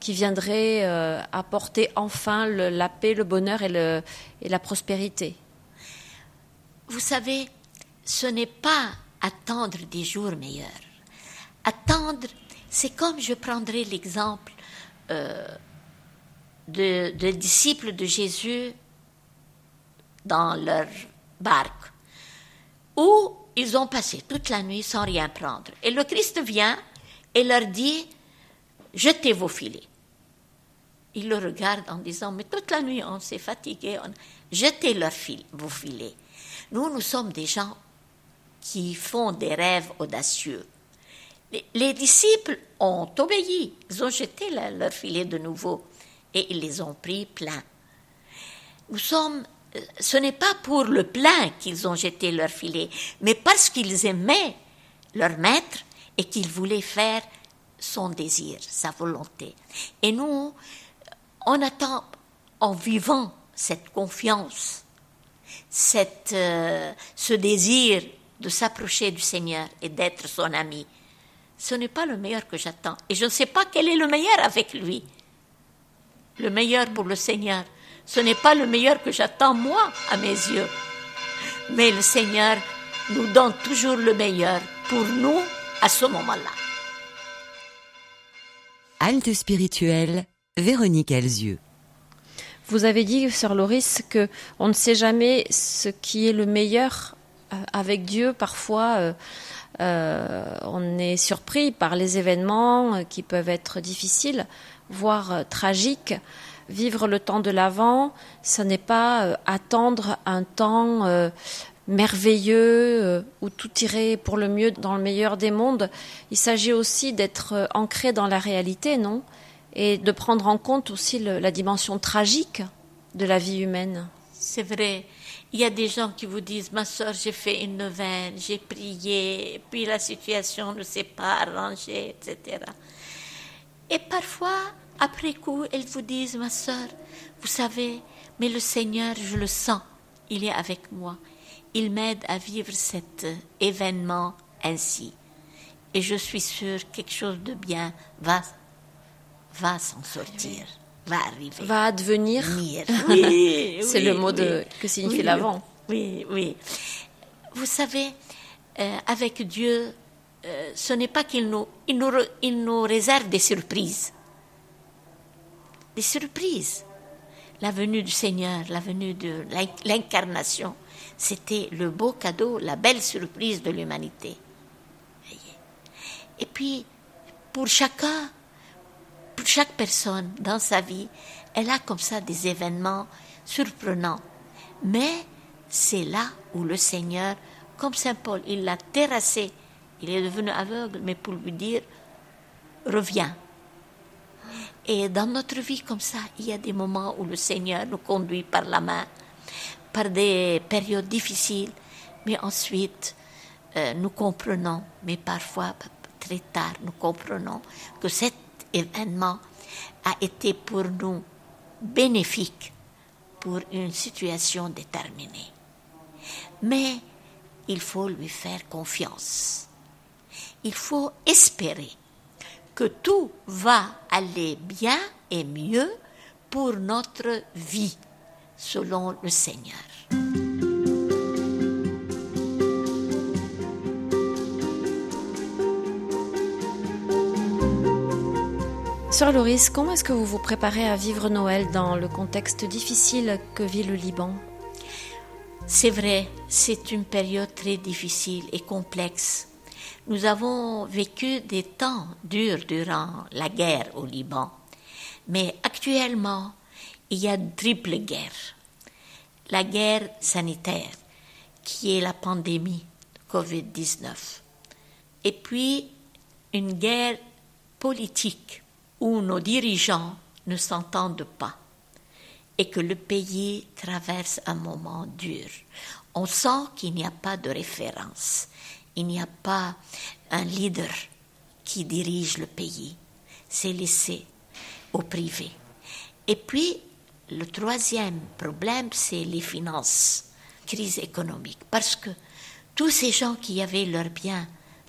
qui viendrait euh, apporter enfin la paix, le bonheur et, et la prospérité Vous savez, ce n'est pas attendre des jours meilleurs. Attendre c'est comme je prendrai l'exemple euh, de, disciples de Jésus dans leur barque, où ils ont passé toute la nuit sans rien prendre. Et le Christ vient et leur dit, jetez vos filets. Ils le regardent en disant, mais toute la nuit on s'est fatigué, jetez leurs vos filets. Nous, nous sommes des gens qui font des rêves audacieux. Les, disciples ont obéi. Ils ont jeté leur filet de nouveau et ils les ont pris plein. Nous sommes, euh, ce n'est pas pour le plein qu'ils ont jeté leur filet, mais parce qu'ils aimaient leur maître et qu'ils voulaient faire son désir, sa volonté. Et nous, on attend en vivant cette confiance, cette, euh, ce désir de s'approcher du Seigneur et d'être son ami. Ce n'est pas le meilleur que j'attends. Et je ne sais pas quel est le meilleur avec lui. Le meilleur pour le Seigneur. Ce n'est pas le meilleur que j'attends moi à mes yeux. Mais le Seigneur nous donne toujours le meilleur pour nous à ce moment-là. Halte spirituelle, Véronique Elzieux. Vous avez dit, sœur Loris, que on ne sait jamais ce qui est le meilleur euh, avec Dieu. Parfois, euh, on est surpris par les événements qui peuvent être difficiles, voire tragiques. Vivre le temps de l'avant, ce n'est pas attendre un temps merveilleux où tout irait pour le mieux dans le meilleur des mondes. Il s'agit aussi d'être ancré dans la réalité, non? Et de prendre en compte aussi la dimension tragique de la vie humaine. C'est vrai. Il y a des gens qui vous disent, ma soeur, j'ai fait une neuvaine, j'ai prié, puis la situation ne s'est pas arrangée, etc. Et parfois, après coup, elles vous disent, ma soeur, vous savez, mais le Seigneur, je le sens, il est avec moi. Il m'aide à vivre cet événement ainsi. Et je suis sûre quelque chose de bien va, va s'en sortir va arriver. Va advenir. Oui, C'est le mot de, que signifie l'avant. Oui, oui. Vous savez, euh, avec Dieu, euh, ce n'est pas qu'il nous, il nous, il nous réserve des surprises. Des surprises. La venue du Seigneur, la venue de l'incarnation, c'était le beau cadeau, la belle surprise de l'humanité. Et puis, pour chacun, chaque personne dans sa vie, elle a comme ça des événements surprenants. Mais c'est là où le Seigneur, comme Saint Paul, il l'a terrassé. Il est devenu aveugle, mais pour lui dire, reviens. Et dans notre vie comme ça, il y a des moments où le Seigneur nous conduit par la main, par des périodes difficiles, mais ensuite, euh, nous comprenons, mais parfois très tard, nous comprenons que cette événement a été pour nous bénéfique pour une situation déterminée. Mais il faut lui faire confiance. Il faut espérer que tout va aller bien et mieux pour notre vie selon le Seigneur. Sœur Loris, comment est-ce que vous vous préparez à vivre Noël dans le contexte difficile que vit le Liban? C'est vrai, c'est une période très difficile et complexe. Nous avons vécu des temps durs durant la guerre au Liban. Mais actuellement, il y a une triple guerre. La guerre sanitaire, qui est la pandémie Covid-19. Et puis, une guerre politique où nos dirigeants ne s'entendent pas et que le pays traverse un moment dur. On sent qu'il n'y a pas de référence, il n'y a pas un leader qui dirige le pays. C'est laissé au privé. Et puis, le troisième problème, c'est les finances, crise économique, parce que tous ces gens qui avaient leurs biens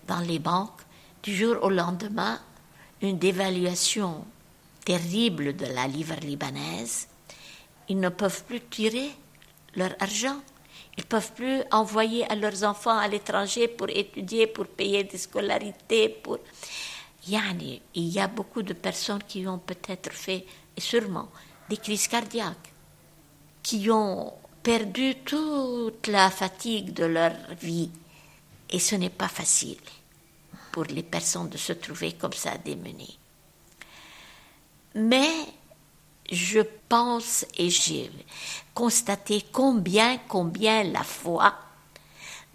dans les banques, du jour au lendemain, une dévaluation terrible de la livre libanaise, ils ne peuvent plus tirer leur argent. Ils ne peuvent plus envoyer à leurs enfants à l'étranger pour étudier, pour payer des scolarités. Pour... Il y a beaucoup de personnes qui ont peut-être fait, et sûrement, des crises cardiaques, qui ont perdu toute la fatigue de leur vie. Et ce n'est pas facile pour les personnes de se trouver comme ça démunies. Mais je pense et j'ai constaté combien, combien la foi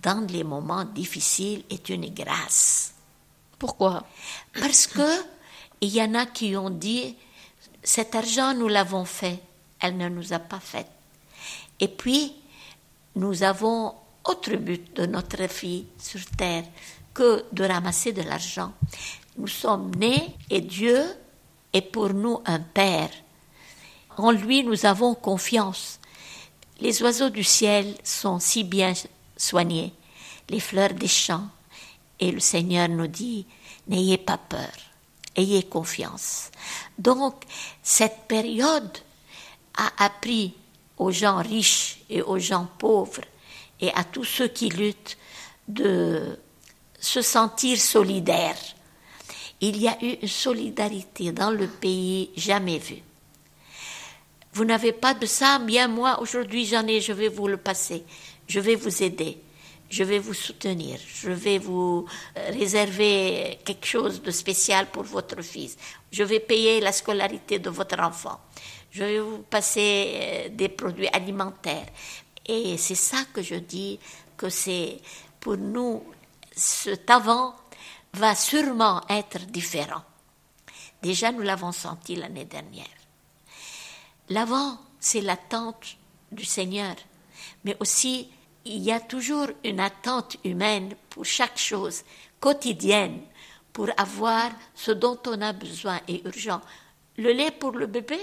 dans les moments difficiles est une grâce. Pourquoi? Parce que il y en a qui ont dit cet argent nous l'avons fait, elle ne nous a pas fait. Et puis nous avons autre but de notre vie sur terre que de ramasser de l'argent. Nous sommes nés et Dieu est pour nous un Père. En lui, nous avons confiance. Les oiseaux du ciel sont si bien soignés, les fleurs des champs, et le Seigneur nous dit, n'ayez pas peur, ayez confiance. Donc, cette période a appris aux gens riches et aux gens pauvres et à tous ceux qui luttent de se sentir solidaires. Il y a eu une solidarité dans le pays jamais vue. Vous n'avez pas de ça, bien moi aujourd'hui j'en ai, je vais vous le passer, je vais vous aider, je vais vous soutenir, je vais vous euh, réserver quelque chose de spécial pour votre fils, je vais payer la scolarité de votre enfant, je vais vous passer euh, des produits alimentaires. Et c'est ça que je dis que c'est pour nous, cet avant va sûrement être différent. Déjà, nous l'avons senti l'année dernière. L'avant, c'est l'attente du Seigneur, mais aussi il y a toujours une attente humaine pour chaque chose quotidienne, pour avoir ce dont on a besoin et urgent. Le lait pour le bébé,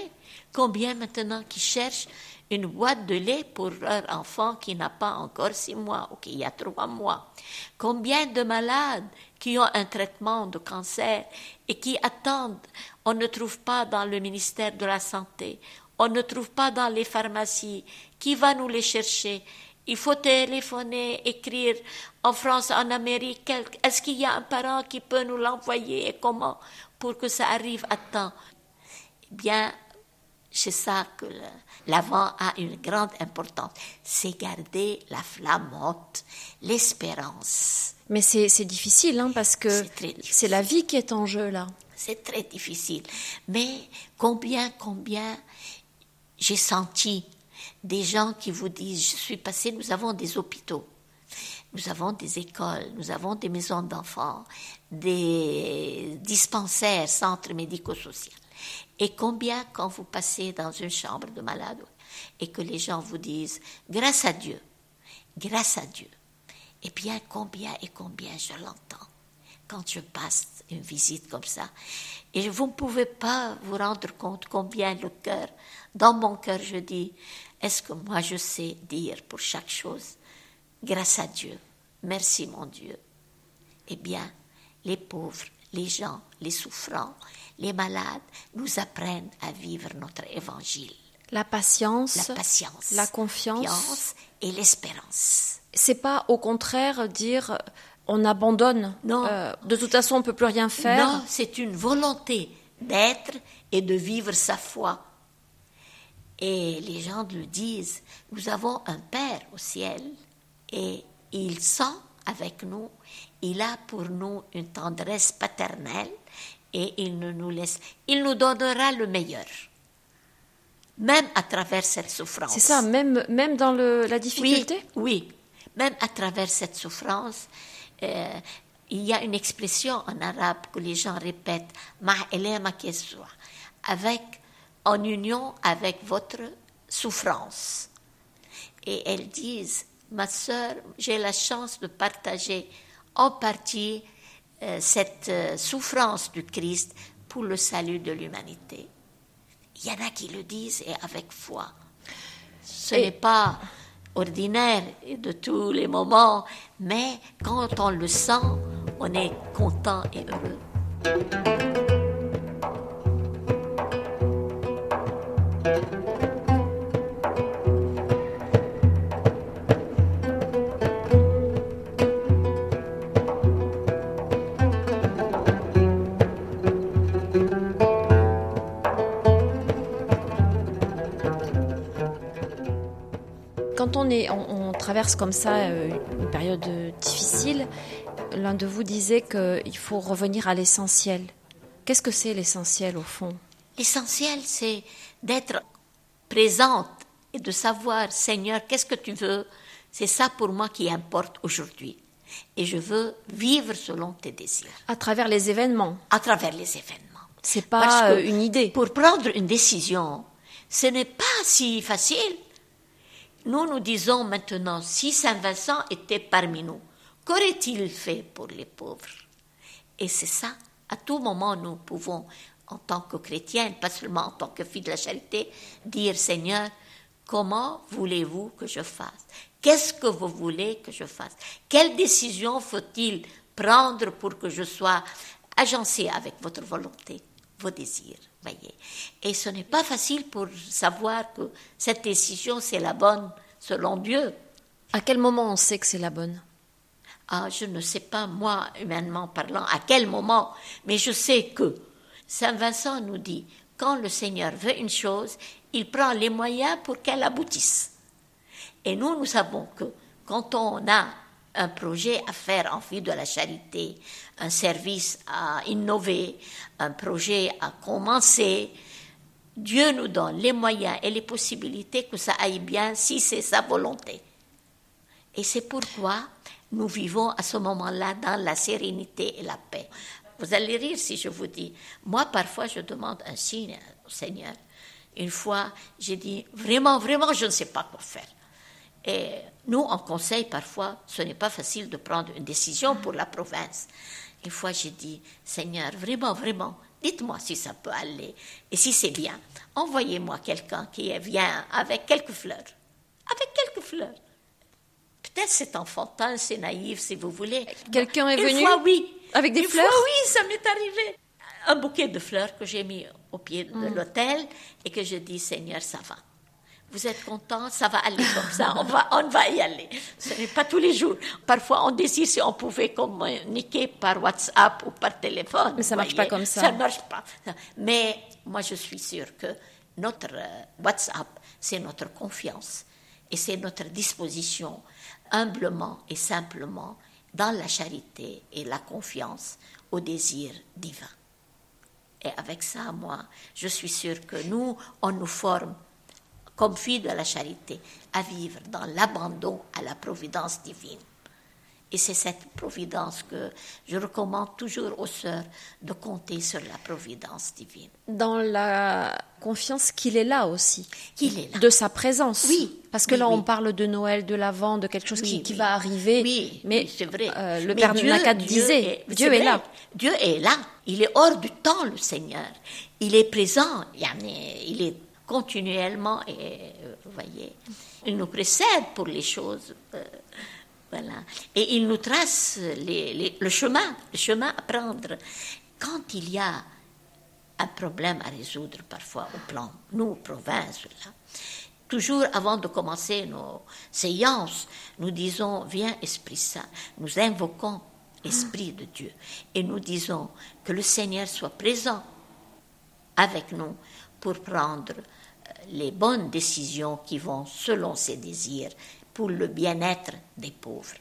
combien maintenant qui cherchent une boîte de lait pour leur enfant qui n'a pas encore six mois ou qui a trois mois? Combien de malades qui ont un traitement de cancer et qui attendent, on ne trouve pas dans le ministère de la Santé, on ne trouve pas dans les pharmacies. Qui va nous les chercher? Il faut téléphoner, écrire en France, en Amérique. Est-ce qu'il y a un parent qui peut nous l'envoyer et comment pour que ça arrive à temps? Eh bien, c'est ça que l'avant a une grande importance. C'est garder la flamme haute, l'espérance. Mais c'est difficile, hein, parce que c'est la vie qui est en jeu là. C'est très difficile. Mais combien, combien j'ai senti des gens qui vous disent, je suis passé, nous avons des hôpitaux, nous avons des écoles, nous avons des maisons d'enfants, des dispensaires, centres médico-sociaux. Et combien quand vous passez dans une chambre de malade et que les gens vous disent, grâce à Dieu, grâce à Dieu, et bien combien et combien je l'entends quand je passe une visite comme ça. Et vous ne pouvez pas vous rendre compte combien le cœur, dans mon cœur, je dis, est-ce que moi je sais dire pour chaque chose, grâce à Dieu, merci mon Dieu. Eh bien, les pauvres, les gens, les souffrants, les malades nous apprennent à vivre notre évangile. La patience, la patience, la confiance et l'espérance. C'est pas au contraire dire on abandonne. Non. Euh, de toute façon, on peut plus rien faire. Non, c'est une volonté d'être et de vivre sa foi. Et les gens le disent. Nous avons un Père au ciel et il sent avec nous. Il a pour nous une tendresse paternelle et il ne nous laisse. Il nous donnera le meilleur. Même à travers cette souffrance. C'est ça, même, même dans le, la difficulté? Oui, oui, même à travers cette souffrance, euh, il y a une expression en arabe que les gens répètent, avec, en union avec votre souffrance. Et elles disent, ma sœur, j'ai la chance de partager en partie cette euh, souffrance du Christ pour le salut de l'humanité. Il y en a qui le disent et avec foi. Ce n'est pas ordinaire de tous les moments, mais quand on le sent, on est content et heureux. On, traverse comme ça euh, une période difficile. L'un de vous disait qu'il faut revenir à l'essentiel. Qu'est-ce que c'est l'essentiel au fond? L'essentiel, c'est d'être présente et de savoir, Seigneur, qu'est-ce que tu veux? C'est ça pour moi qui importe aujourd'hui. Et je veux vivre selon tes désirs. À travers les événements. À travers les événements. C'est pas euh, une idée. Pour prendre une décision, ce n'est pas si facile. Nous nous disons maintenant, si Saint Vincent était parmi nous, qu'aurait-il fait pour les pauvres? Et c'est ça, à tout moment, nous pouvons, en tant que chrétiens, pas seulement en tant que filles de la charité, dire Seigneur, comment voulez-vous que je fasse? Qu'est-ce que vous voulez que je fasse? Quelle décision faut-il prendre pour que je sois agencé avec votre volonté? Vos désirs. Voyez. Et ce n'est pas facile pour savoir que cette décision, c'est la bonne selon Dieu. À quel moment on sait que c'est la bonne? Ah, je ne sais pas, moi, humainement parlant, à quel moment, mais je sais que Saint Vincent nous dit, quand le Seigneur veut une chose, il prend les moyens pour qu'elle aboutisse. Et nous, nous savons que quand on a un projet à faire en vue de la charité, un service à innover, un projet à commencer. Dieu nous donne les moyens et les possibilités que ça aille bien si c'est sa volonté. Et c'est pourquoi nous vivons à ce moment-là dans la sérénité et la paix. Vous allez rire si je vous dis, moi parfois je demande un signe au Seigneur. Une fois, j'ai dit, vraiment, vraiment, je ne sais pas quoi faire. Et nous, en conseil, parfois, ce n'est pas facile de prendre une décision pour la province. Une fois, j'ai dit, Seigneur, vraiment, vraiment, dites-moi si ça peut aller. Et si c'est bien, envoyez-moi quelqu'un qui vient avec quelques fleurs. Avec quelques fleurs. Peut-être c'est enfantin, c'est naïf, si vous voulez. Quelqu'un est Une venu fois, oui. avec des Une fleurs? fois, oui, ça m'est arrivé. Un bouquet de fleurs que j'ai mis au pied de Mm. l'hôtel et que je dis, Seigneur, ça va. Vous êtes content, ça va aller comme ça, on va, on va y aller. Ce n'est pas tous les jours. Parfois, on désire si on pouvait communiquer par WhatsApp ou par téléphone. Mais ça vous marche pas comme ça. Ça ne marche pas. Mais moi, je suis sûre que notre euh, WhatsApp, c'est notre confiance et c'est notre disposition humblement et simplement dans la charité et la confiance au désir divin. Et avec ça, moi, je suis sûre que nous, on nous forme comme filles de la charité à vivre dans l'abandon à la providence divine. Et c'est cette providence que je recommande toujours aux sœurs de compter sur la providence divine. Dans la confiance qu'il est là aussi. Qu'il est là. De sa présence. Oui, Parce que oui, là, on parle de Noël, de l'Avent, de quelque chose qui, Oui, qui oui. va arriver. Oui, mais c'est vrai. euh, le Mais Père Dieu- disait, Dieu est vrai. là. Dieu est là. Il est hors du temps, le Seigneur. Il est présent. Il est continuellement, et, euh, vous voyez, il nous précède pour les choses. euh, voilà. Et il nous trace le chemin, le chemin à prendre. Quand il y a un problème à résoudre parfois au plan, nous, province, là, toujours avant de commencer nos séances, nous disons, viens Esprit Saint, nous invoquons l'Esprit de Dieu et nous disons que le Seigneur soit présent avec nous pour prendre euh, les bonnes décisions qui vont selon ses désirs pour le bien-être des pauvres.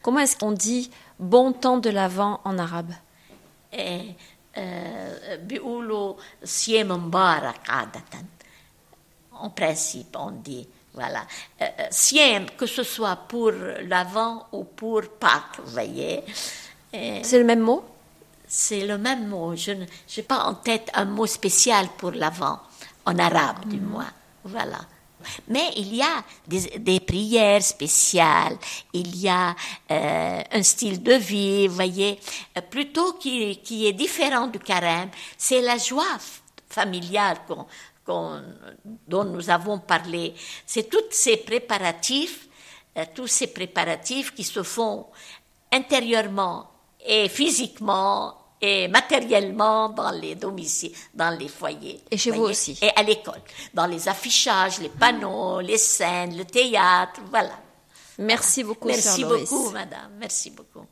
Comment est-ce qu'on dit bon temps de l'avant en arabe? Eh, euh, en principe, on dit, voilà, euh, siem, que ce soit pour l'avant ou pour Pâques, vous voyez. Eh, C'est le même mot? C'est le même mot. Je n'ai pas en tête un mot spécial pour l'avant en arabe du moins. Voilà. Mais il y a des, des prières spéciales, il y a euh, un style de vie, vous voyez, euh, plutôt qui, qui est différent du carême. C'est la joie familiale qu'on- qu'on- dont nous avons parlé. C'est tous ces préparatifs, euh, tous ces préparatifs qui se font intérieurement et physiquement et matériellement dans les domiciles, dans les foyers. Et chez vous aussi. Et à l'école, dans les affichages, les panneaux, les scènes, le théâtre, voilà. Merci beaucoup, Merci beaucoup, madame. Merci beaucoup.